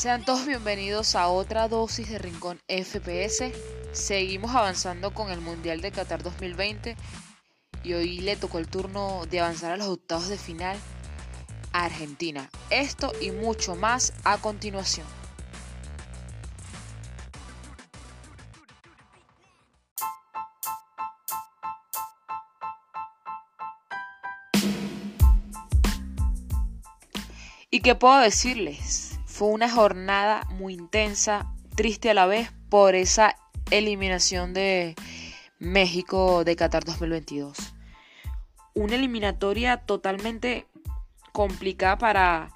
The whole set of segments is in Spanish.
Sean todos bienvenidos a otra dosis de Rincón FPS. Seguimos avanzando con el Mundial de Qatar 2020 y hoy le tocó el turno de avanzar a los octavos de final a Argentina. Esto y mucho más a continuación. ¿Y qué puedo decirles? Fue una jornada muy intensa, triste a la vez por esa eliminación de México de Qatar 2022. Una eliminatoria totalmente complicada para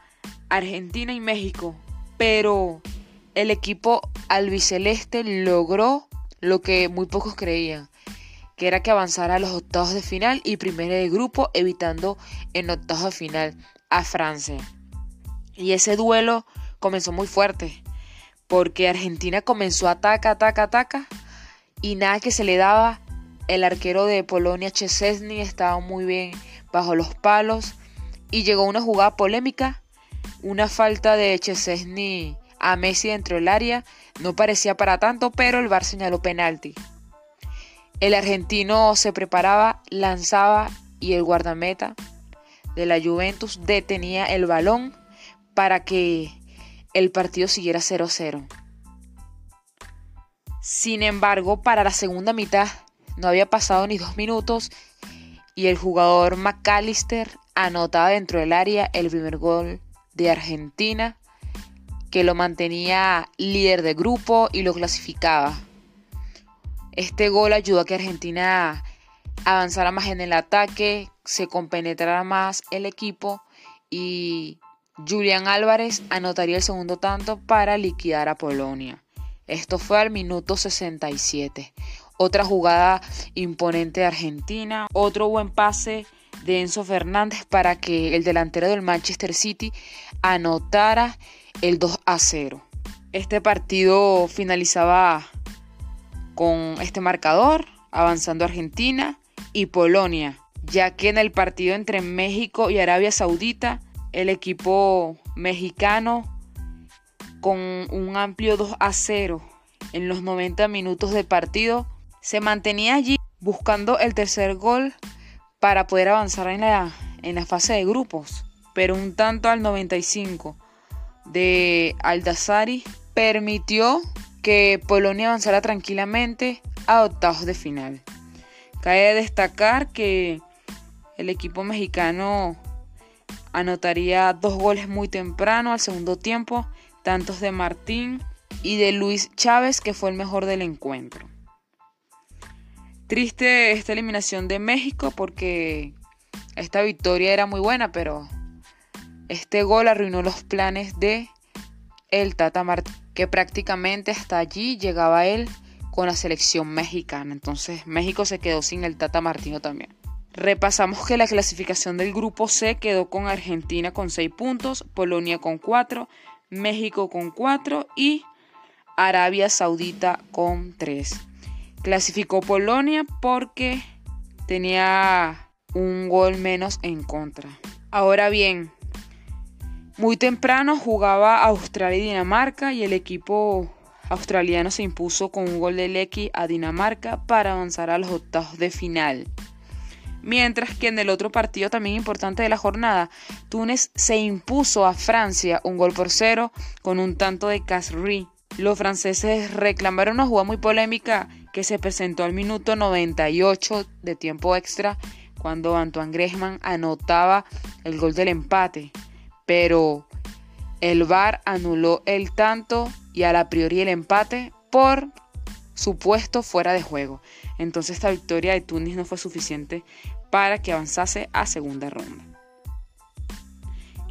Argentina y México, pero el equipo albiceleste logró lo que muy pocos creían, que era que avanzara a los octavos de final y primero de grupo, evitando en octavos de final a Francia. Y ese duelo comenzó muy fuerte, porque Argentina comenzó ataca, ataca, ataca, y nada que se le daba. El arquero de Polonia, Chesesny, estaba muy bien bajo los palos, y llegó una jugada polémica, una falta de Chesesny a Messi dentro del área, no parecía para tanto, pero el Bar señaló penalti. El argentino se preparaba, lanzaba y el guardameta de la Juventus detenía el balón para que el partido siguiera 0-0. Sin embargo, para la segunda mitad no había pasado ni dos minutos y el jugador McAllister anotaba dentro del área el primer gol de Argentina que lo mantenía líder de grupo y lo clasificaba. Este gol ayudó a que Argentina avanzara más en el ataque, se compenetrara más el equipo y Julián Álvarez anotaría el segundo tanto para liquidar a Polonia. Esto fue al minuto 67. Otra jugada imponente de Argentina, otro buen pase de Enzo Fernández para que el delantero del Manchester City anotara el 2 a 0. Este partido finalizaba con este marcador, avanzando Argentina y Polonia, ya que en el partido entre México y Arabia Saudita el equipo mexicano con un amplio 2 a 0 en los 90 minutos de partido se mantenía allí buscando el tercer gol para poder avanzar en la, en la fase de grupos pero un tanto al 95 de Aldazari permitió que Polonia avanzara tranquilamente a octavos de final. Cabe destacar que el equipo mexicano anotaría dos goles muy temprano al segundo tiempo, tantos de Martín y de Luis Chávez, que fue el mejor del encuentro. Triste esta eliminación de México porque esta victoria era muy buena, pero este gol arruinó los planes de el Tata Martín, que prácticamente hasta allí llegaba él con la selección mexicana. Entonces México se quedó sin el Tata Martino también. Repasamos que la clasificación del grupo C quedó con Argentina con 6 puntos, Polonia con 4, México con 4 y Arabia Saudita con 3. Clasificó Polonia porque tenía un gol menos en contra. Ahora bien, muy temprano jugaba Australia y Dinamarca y el equipo australiano se impuso con un gol de Lecky a Dinamarca para avanzar a los octavos de final. Mientras que en el otro partido también importante de la jornada, Túnez se impuso a Francia un gol por cero con un tanto de Casri. Los franceses reclamaron una jugada muy polémica que se presentó al minuto 98 de tiempo extra cuando Antoine Griezmann anotaba el gol del empate. Pero el VAR anuló el tanto y a la priori el empate por supuesto fuera de juego. Entonces esta victoria de Túnez no fue suficiente para que avanzase a segunda ronda.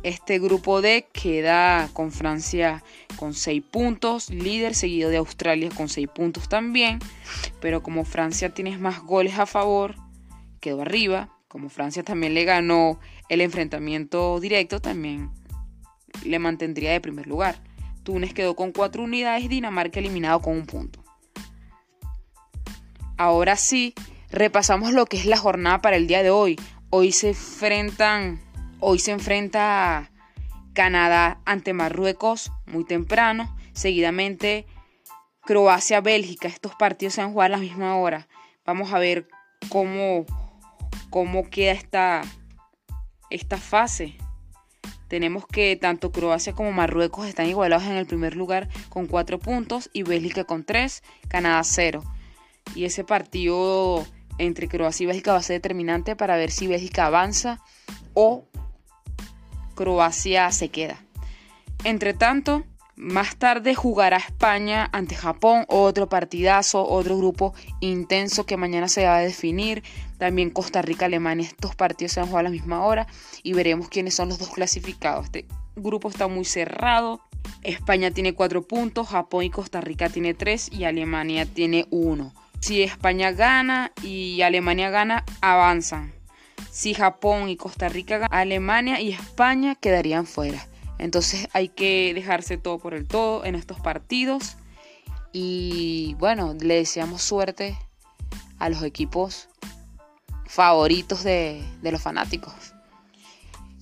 Este grupo D queda con Francia con 6 puntos, líder seguido de Australia con 6 puntos también, pero como Francia tiene más goles a favor, quedó arriba, como Francia también le ganó el enfrentamiento directo, también le mantendría de primer lugar. Túnez quedó con 4 unidades, Dinamarca eliminado con un punto. Ahora sí, repasamos lo que es la jornada para el día de hoy. Hoy se enfrentan, hoy se enfrenta Canadá ante Marruecos muy temprano. Seguidamente Croacia-Bélgica. Estos partidos se van a jugar a la misma hora. Vamos a ver cómo, cómo queda esta, esta fase. Tenemos que tanto Croacia como Marruecos están igualados en el primer lugar con 4 puntos y Bélgica con 3, Canadá 0. Y ese partido entre Croacia y Bélgica va a ser determinante para ver si Bélgica avanza o Croacia se queda. Entre tanto, más tarde jugará España ante Japón, otro partidazo, otro grupo intenso que mañana se va a definir. También Costa Rica, Alemania, estos partidos se van a jugar a la misma hora y veremos quiénes son los dos clasificados. Este grupo está muy cerrado. España tiene cuatro puntos, Japón y Costa Rica tiene tres y Alemania tiene uno. Si España gana y Alemania gana, avanzan. Si Japón y Costa Rica ganan, Alemania y España quedarían fuera. Entonces hay que dejarse todo por el todo en estos partidos. Y bueno, le deseamos suerte a los equipos favoritos de, los fanáticos.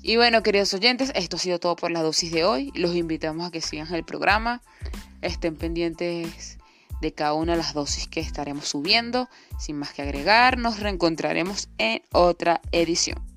Y bueno, queridos oyentes, esto ha sido todo por la dosis de hoy. Los invitamos a que sigan el programa. Estén pendientes de cada una de las dosis que estaremos subiendo. Sin más que agregar, nos reencontraremos en otra edición.